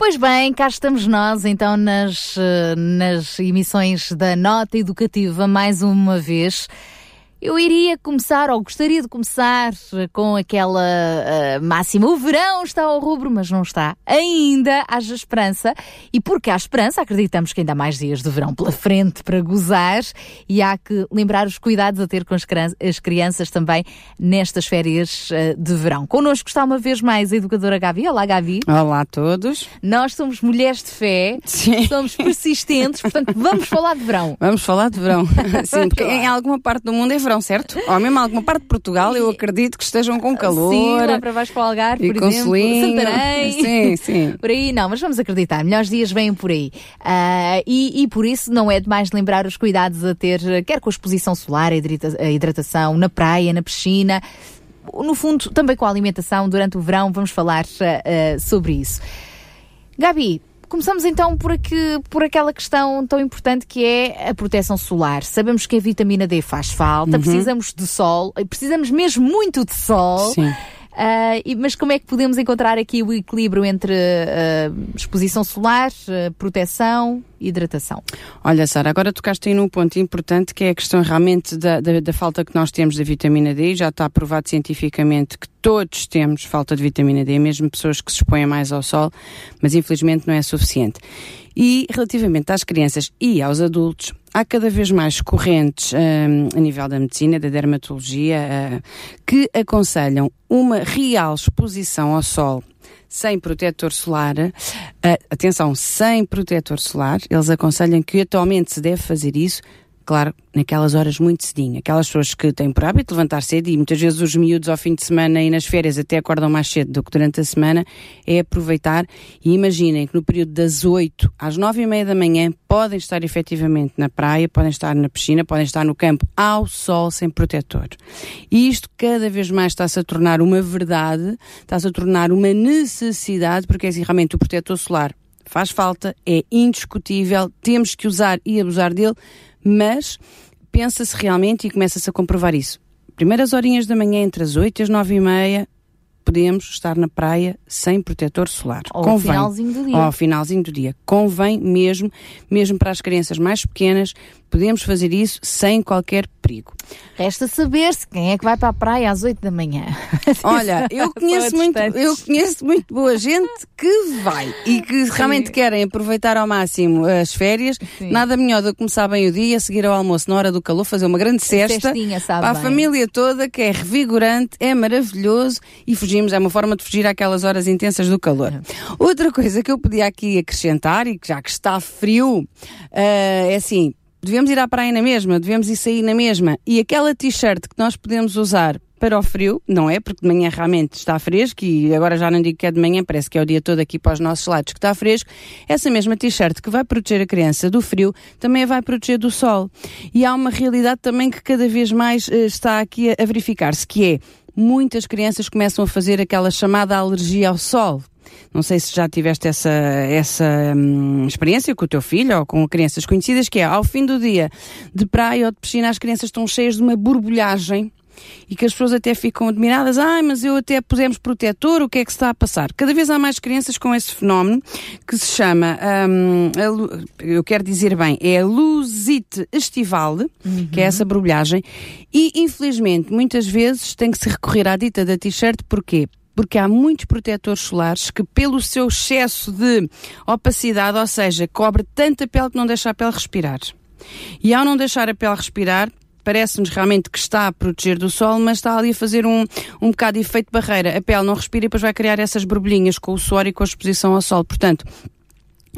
Pois bem, cá estamos nós então nas, eh, nas emissões da Nota Educativa mais uma vez. Eu iria começar, ou gostaria de começar, com aquela uh, máxima. O verão está ao rubro, mas não está. Ainda haja esperança. E porque há esperança, acreditamos que ainda há mais dias de verão pela frente para gozar. E há que lembrar os cuidados a ter com as, as crianças também nestas férias uh, de verão. Connosco está uma vez mais a educadora Gavi. Olá, Gavi. Olá a todos. Nós somos mulheres de fé, Sim. somos persistentes, portanto vamos falar de verão. Vamos falar de verão. Sim, porque em alguma parte do mundo é verão verão, certo? Ou mesmo alguma parte de Portugal, eu acredito que estejam com calor. Sim, lá para baixo para o Algarve, por com exemplo. Santarém. Sim, sim. Por aí não, mas vamos acreditar, melhores dias vêm por aí. Uh, e, e, por isso não é demais lembrar os cuidados a ter, quer com a exposição solar, a hidratação, na praia, na piscina, no fundo também com a alimentação durante o verão, vamos falar uh, sobre isso. Gabi, Começamos então por, aqui, por aquela questão tão importante que é a proteção solar. Sabemos que a vitamina D faz falta, uhum. precisamos de sol, precisamos mesmo muito de sol. Sim. Uh, mas como é que podemos encontrar aqui o equilíbrio entre uh, exposição solar, uh, proteção hidratação? Olha, Sara, agora tocaste aí num ponto importante que é a questão realmente da, da, da, falta que nós temos da vitamina D. Já está provado cientificamente que todos temos falta de vitamina D, mesmo pessoas que se expõem mais ao sol, mas infelizmente não é suficiente. E relativamente às crianças e aos adultos, há cada vez mais correntes um, a nível da medicina, da dermatologia, uh, que aconselham uma real exposição ao sol sem protetor solar. Uh, atenção, sem protetor solar. Eles aconselham que atualmente se deve fazer isso claro, naquelas horas muito cedinho. Aquelas pessoas que têm por hábito levantar cedo e muitas vezes os miúdos ao fim de semana e nas férias até acordam mais cedo do que durante a semana, é aproveitar e imaginem que no período das 8 às 9 e meia da manhã podem estar efetivamente na praia, podem estar na piscina, podem estar no campo ao sol sem protetor. E isto cada vez mais está-se a tornar uma verdade, está-se a tornar uma necessidade, porque é assim, realmente o protetor solar faz falta, é indiscutível, temos que usar e abusar dele, mas pensa-se realmente e começa-se a comprovar isso. Primeiras horinhas da manhã, entre as 8 e as 9 e meia, podemos estar na praia sem protetor solar. Ou Convém. ao finalzinho do dia. Ou ao finalzinho do dia. Convém mesmo, mesmo para as crianças mais pequenas, podemos fazer isso sem qualquer perigo. Resta saber-se quem é que vai para a praia às 8 da manhã. Olha, eu conheço, muito, eu conheço muito boa gente que vai e que Sim. realmente querem aproveitar ao máximo as férias. Sim. Nada melhor do que começar bem o dia, seguir ao almoço na hora do calor, fazer uma grande cesta para a bem. família toda, que é revigorante, é maravilhoso e fugimos, é uma forma de fugir àquelas horas intensas do calor. É. Outra coisa que eu podia aqui acrescentar, e que já que está frio, uh, é assim, devemos ir à praia na mesma, devemos ir sair na mesma. E aquela t-shirt que nós podemos usar para o frio, não é? Porque de manhã realmente está fresco e agora já não digo que é de manhã, parece que é o dia todo aqui para os nossos lados que está fresco. Essa mesma t-shirt que vai proteger a criança do frio também a vai proteger do sol. E há uma realidade também que cada vez mais uh, está aqui a, a verificar-se, que é muitas crianças começam a fazer aquela chamada alergia ao sol. Não sei se já tiveste essa, essa hum, experiência com o teu filho ou com crianças conhecidas, que é ao fim do dia de praia ou de piscina, as crianças estão cheias de uma borbulhagem e que as pessoas até ficam admiradas. Ai, mas eu até pusemos protetor, o que é que se está a passar? Cada vez há mais crianças com esse fenómeno que se chama, hum, a, eu quero dizer bem, é a luzite estival, uhum. que é essa borbulhagem, e infelizmente muitas vezes tem que se recorrer à dita da t-shirt, porquê? Porque há muitos protetores solares que, pelo seu excesso de opacidade, ou seja, cobre tanta pele que não deixa a pele respirar. E ao não deixar a pele respirar, parece-nos realmente que está a proteger do sol, mas está ali a fazer um, um bocado de efeito barreira. A pele não respira e depois vai criar essas borbulhinhas com o suor e com a exposição ao sol. Portanto,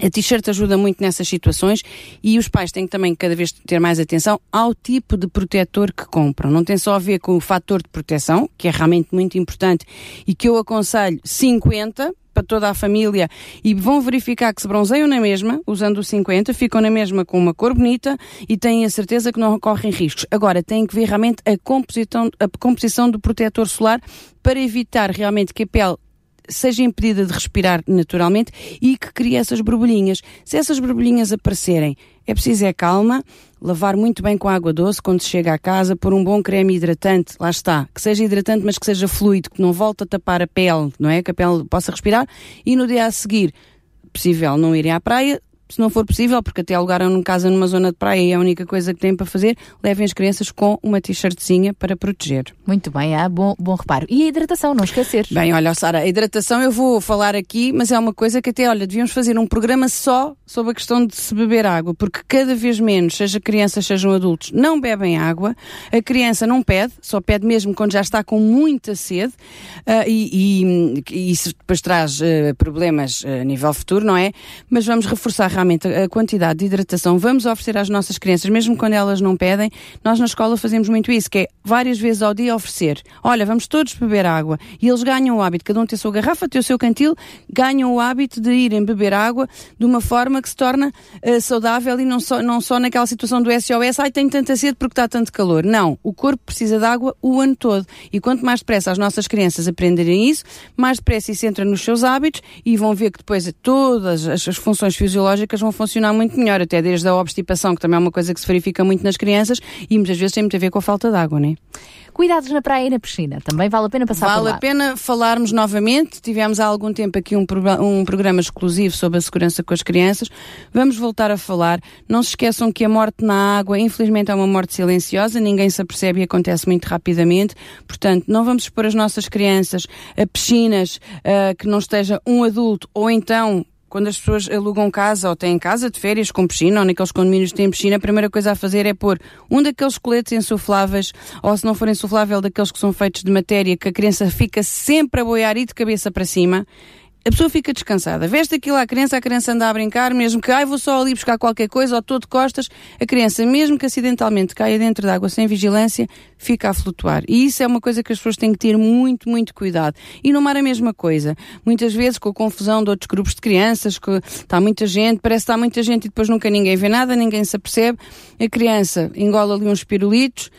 a t-shirt ajuda muito nessas situações e os pais têm que também cada vez ter mais atenção ao tipo de protetor que compram. Não tem só a ver com o fator de proteção, que é realmente muito importante e que eu aconselho 50, para toda a família e vão verificar que se bronzeiam na mesma, usando o 50, ficam na mesma com uma cor bonita e têm a certeza que não correm riscos. Agora, têm que ver realmente a composição, a composição do protetor solar para evitar realmente que a pele seja impedida de respirar naturalmente e que crie essas borbulhinhas. Se essas borbulhinhas aparecerem, é preciso é calma, lavar muito bem com água doce quando se chega à casa, pôr um bom creme hidratante, lá está, que seja hidratante mas que seja fluido, que não volte a tapar a pele, não é? Que a pele possa respirar e no dia a seguir, possível não irem à praia, se não for possível, porque até alugaram casa numa zona de praia e é a única coisa que têm para fazer, levem as crianças com uma t-shirtzinha para proteger. Muito bem, ah, bom, bom reparo. E a hidratação, não esquecer. Bem, olha, Sara, a hidratação eu vou falar aqui, mas é uma coisa que até, olha, devíamos fazer um programa só sobre a questão de se beber água, porque cada vez menos, seja crianças, sejam adultos, não bebem água, a criança não pede, só pede mesmo quando já está com muita sede, uh, e, e, e, isso depois traz uh, problemas uh, a nível futuro, não é? Mas vamos reforçar realmente a quantidade de hidratação, vamos oferecer às nossas crianças, mesmo quando elas não pedem, nós na escola fazemos muito isso, que é várias vezes ao dia oferecer. Olha, vamos todos beber água. E eles ganham o hábito, cada um tem a sua garrafa, tem o seu cantil, ganham o hábito de irem beber água de uma forma que se torna uh, saudável e não só, não só naquela situação do SOS, ai, tenho tanta sede porque está tanto calor. Não, o corpo precisa de água o ano todo. E quanto mais depressa as nossas crianças aprenderem isso, mais depressa isso entra nos seus hábitos e vão ver que depois todas as, as funções fisiológicas vão funcionar funcionar muito melhor, até desde a obstipação, que também é uma coisa que se verifica muito nas crianças e muitas vezes tem muito a ver com a falta de água, não é? Cuidados na praia e na piscina, também vale a pena passar vale por lá. Vale a pena falarmos novamente, tivemos há algum tempo aqui um, um programa exclusivo sobre a segurança com as crianças, vamos voltar a falar. Não se esqueçam que a morte na água, infelizmente, é uma morte silenciosa, ninguém se apercebe e acontece muito rapidamente, portanto, não vamos expor as nossas crianças a piscinas uh, que não esteja um adulto ou então quando as pessoas alugam casa ou têm casa de férias com piscina ou naqueles condomínios que têm piscina, a primeira coisa a fazer é pôr um daqueles coletes insufláveis ou se não for insuflável, daqueles que são feitos de matéria que a criança fica sempre a boiar e de cabeça para cima a pessoa fica descansada. Veste aquilo à criança, a criança anda a brincar, mesmo que, ai, vou só ali buscar qualquer coisa, ou todo de costas, a criança, mesmo que acidentalmente caia dentro d'água sem vigilância, fica a flutuar. E isso é uma coisa que as pessoas têm que ter muito, muito cuidado. E no mar a mesma coisa. Muitas vezes, com a confusão de outros grupos de crianças, que está muita gente, parece que está muita gente e depois nunca ninguém vê nada, ninguém se apercebe, a criança engola ali uns pirulitos,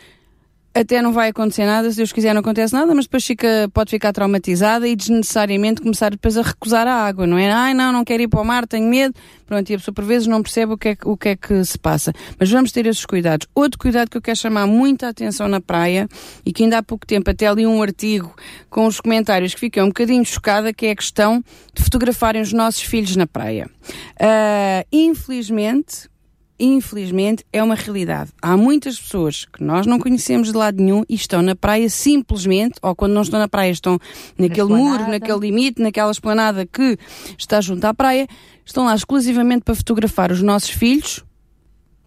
até não vai acontecer nada, se Deus quiser não acontece nada, mas depois fica, pode ficar traumatizada e desnecessariamente começar depois a recusar a água, não é? Ai não, não quero ir para o mar, tenho medo. Pronto, e a pessoa por vezes não percebe o que, é, o que é que se passa. Mas vamos ter esses cuidados. Outro cuidado que eu quero chamar muita atenção na praia e que ainda há pouco tempo até li um artigo com os comentários que fiquei um bocadinho chocada, que é a questão de fotografarem os nossos filhos na praia. Uh, infelizmente, infelizmente, é uma realidade. Há muitas pessoas que nós não conhecemos de lado nenhum e estão na praia simplesmente, ou quando não estão na praia, estão naquele na muro, naquele limite, naquela esplanada que está junto à praia, estão lá exclusivamente para fotografar os nossos filhos.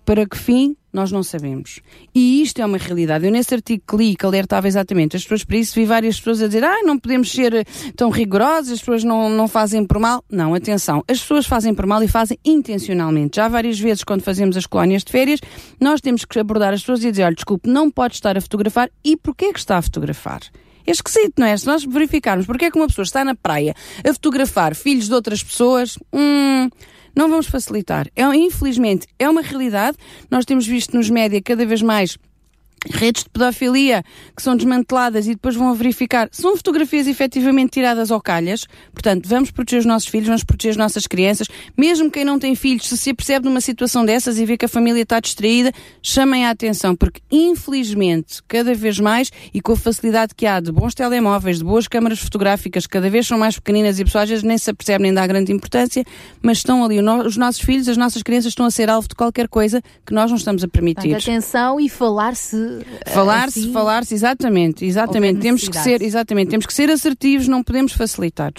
Para que fim? Nós não sabemos. E isto é uma realidade. Eu nesse artigo que li, que alertava exatamente as pessoas para isso, vi várias pessoas a dizer, ah, não podemos ser eh, tão rigorosos, as pessoas não, não fazem por mal. Não, atenção. As pessoas fazem por mal e fazem intencionalmente. Já várias vezes, quando fazemos as colónias de férias, nós temos que abordar as pessoas e dizer, olha, desculpe, não pode estar a fotografar e porquê que está a fotografar? É esquisito, não é? Se nós verificarmos porque é que uma pessoa está na praia a fotografar filhos de outras pessoas, hum, não vamos facilitar. É, infelizmente, é uma realidade. Nós temos visto nos média cada vez mais redes de pedofilia que são desmanteladas e depois vão verificar são fotografias efetivamente tiradas ao calhas. Portanto, vamos proteger os nossos filhos, vamos proteger as nossas crianças. Mesmo quem não tem filhos, se se apercebe numa situação dessas e vê que a família está distraída, chamem a atenção, porque infelizmente, cada vez mais, e com a facilidade que há de bons telemóveis, de boas câmaras fotográficas, cada vez são mais pequeninas e pessoas nem se apercebem nem dá grande importância, mas estão ali, os nossos filhos, as nossas crianças estão a ser alvo de qualquer coisa que nós não estamos a permitir. Atenção e falar-se Falar-se, assim, falar-se, exatamente, exatamente. Temos que ser, exatamente, temos que ser assertivos, não podemos facilitar.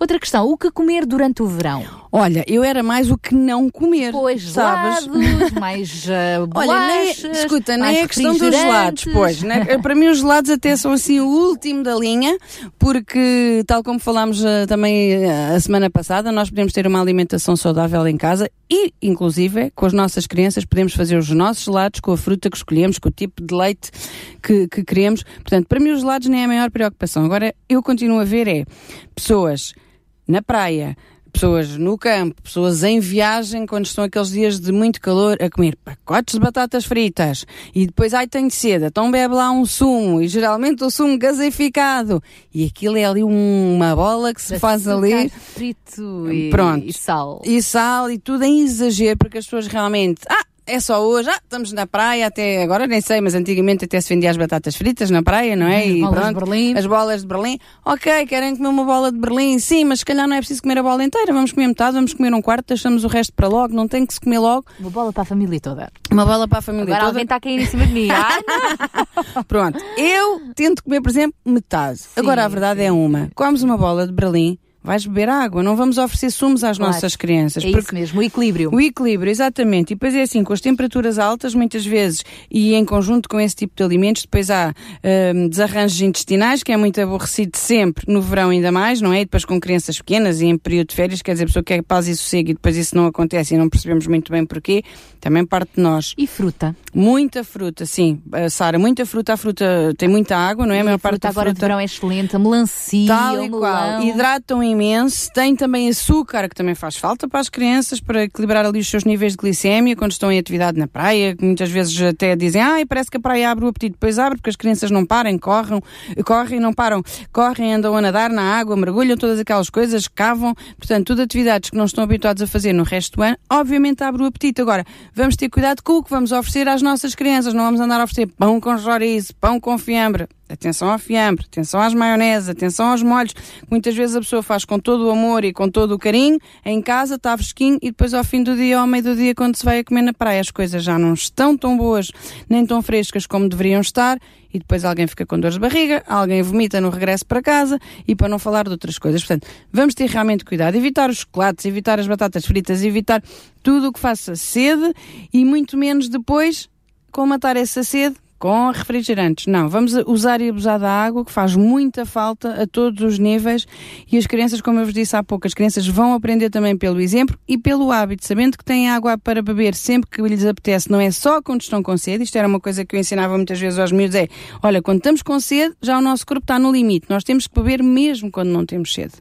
Outra questão, o que comer durante o verão? Olha, eu era mais o que não comer. Pois, sabes? Gelados, mais uh, bolachas, Olha, nem, escuta, nem é a questão dos gelados, pois. Né? Para mim os gelados até são assim o último da linha, porque tal como falámos uh, também uh, a semana passada, nós podemos ter uma alimentação saudável em casa e, inclusive, com as nossas crianças podemos fazer os nossos gelados com a fruta que escolhemos, com o tipo de leite que, que queremos. Portanto, para mim os gelados nem é a maior preocupação. Agora, eu continuo a ver é pessoas na praia, pessoas no campo, pessoas em viagem, quando estão aqueles dias de muito calor, a comer pacotes de batatas fritas e depois, ai, tenho sede, então bebe lá um sumo e geralmente o sumo gaseificado e aquilo é ali uma bola que se faz ali. frito e, Pronto. e sal. E sal e tudo em exagero, porque as pessoas realmente. Ah, é só hoje, ah, estamos na praia, até agora nem sei, mas antigamente até se vendia as batatas fritas na praia, não é? As e bolas de pronto, Berlim. As bolas de Berlim. Ok, querem comer uma bola de Berlim? Sim, mas se calhar não é preciso comer a bola inteira, vamos comer metade, vamos comer um quarto, deixamos o resto para logo, não tem que se comer logo. Uma bola para a família toda. Uma bola para a família Agora toda. alguém está a cair em cima de mim. Ah. Pronto, eu tento comer, por exemplo, metade. Agora a verdade é uma: comes uma bola de Berlim, vais beber água, não vamos oferecer sumos às Claro. nossas crianças. É isso mesmo, o equilíbrio. O equilíbrio, exatamente. E depois é assim, com as temperaturas altas, muitas vezes, e em conjunto com esse tipo de alimentos, depois há hum, desarranjos intestinais, que é muito aborrecido sempre, no verão ainda mais, não é? E depois com crianças pequenas e em período de férias, quer dizer, a pessoa quer paz e sossego e depois isso não acontece e não percebemos muito bem porquê, também parte de nós. E fruta. Muita fruta, sim. Uh, Sara, muita fruta. A fruta tem muita água, não é? A E maior a parte da agora de fruta. verão é excelente. A melancia, Tal e melão. qual. Hidratam imenso. Tem também açúcar, que também faz falta para as crianças, para equilibrar ali os seus níveis de glicémia quando estão em atividade na praia. que Muitas vezes até dizem, ai, parece que a praia abre o apetite. Depois abre, porque as crianças não param, correm, correm, não param. Correm, andam a nadar na água, mergulham, todas aquelas coisas, cavam. Portanto, tudo atividades que não estão habituados a fazer no resto do ano, obviamente abre o apetite. Agora, vamos ter cuidado com o que vamos oferecer às nossas crianças. Não vamos andar a oferecer pão com chouriço, pão com fiambre. Atenção ao fiambre, atenção às maioneses, atenção aos molhos. Muitas vezes a pessoa faz com todo o amor e com todo o carinho, em casa, está fresquinho, e depois ao fim do dia, ao meio do dia, quando se vai a comer na praia, as coisas já não estão tão boas, nem tão frescas como deveriam estar, e depois alguém fica com dores de barriga, alguém vomita no regresso para casa, e para não falar de outras coisas. Portanto, vamos ter realmente cuidado, evitar os chocolates, evitar as batatas fritas, evitar tudo o que faça sede, e muito menos depois colmatar essa sede com refrigerantes. Não, vamos usar e abusar da água, que faz muita falta a todos os níveis. E as crianças, como eu vos disse há pouco, as crianças vão aprender também pelo exemplo e pelo hábito, sabendo que têm água para beber sempre que lhes apetece, não é só quando estão com sede. Isto era uma coisa que eu ensinava muitas vezes aos miúdos: é olha, quando estamos com sede, já o nosso corpo está no limite. Nós temos que beber mesmo quando não temos sede.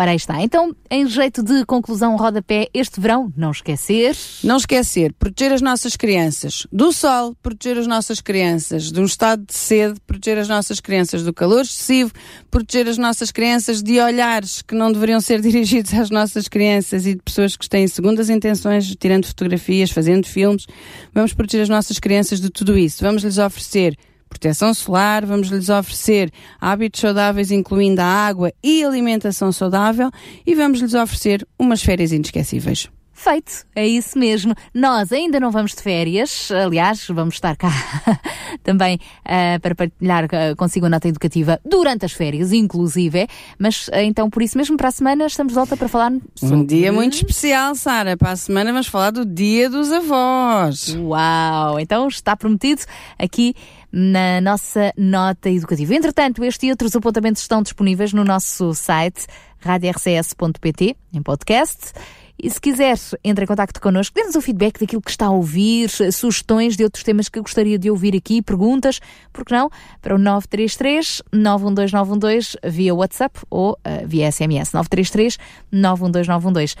Ora, aí está. Então, em jeito de conclusão, rodapé, este verão, não esquecer. Não esquecer, proteger as nossas crianças do sol, proteger as nossas crianças de um estado de sede, proteger as nossas crianças do calor excessivo, proteger as nossas crianças de olhares que não deveriam ser dirigidos às nossas crianças e de pessoas que têm segundas intenções, tirando fotografias, fazendo filmes. Vamos proteger as nossas crianças de tudo isso. Vamos lhes oferecer proteção solar, vamos lhes oferecer hábitos saudáveis, incluindo a água e alimentação saudável, e vamos lhes oferecer umas férias inesquecíveis. Feito, é isso mesmo. Nós ainda não vamos de férias, aliás, vamos estar cá também uh, para partilhar uh, consigo a nota educativa durante as férias, inclusive. Mas uh, então, por isso mesmo, para a semana estamos de volta para falar sobre... Um dia muito especial, Sara. Para a semana vamos falar do Dia dos Avós. Uau! Então está prometido aqui na nossa nota educativa. Entretanto, este e outros apontamentos estão disponíveis no nosso site radiorcs.pt, em podcast. E se quiser, entre em contato connosco, dê-nos o feedback daquilo que está a ouvir, sugestões de outros temas que gostaria de ouvir aqui, perguntas, porque não, para o 933 912 via WhatsApp ou uh, via SMS. 933 912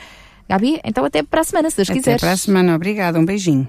Gabi, então até para a semana, se Deus Até quiseres. para a semana. Obrigada. Um beijinho.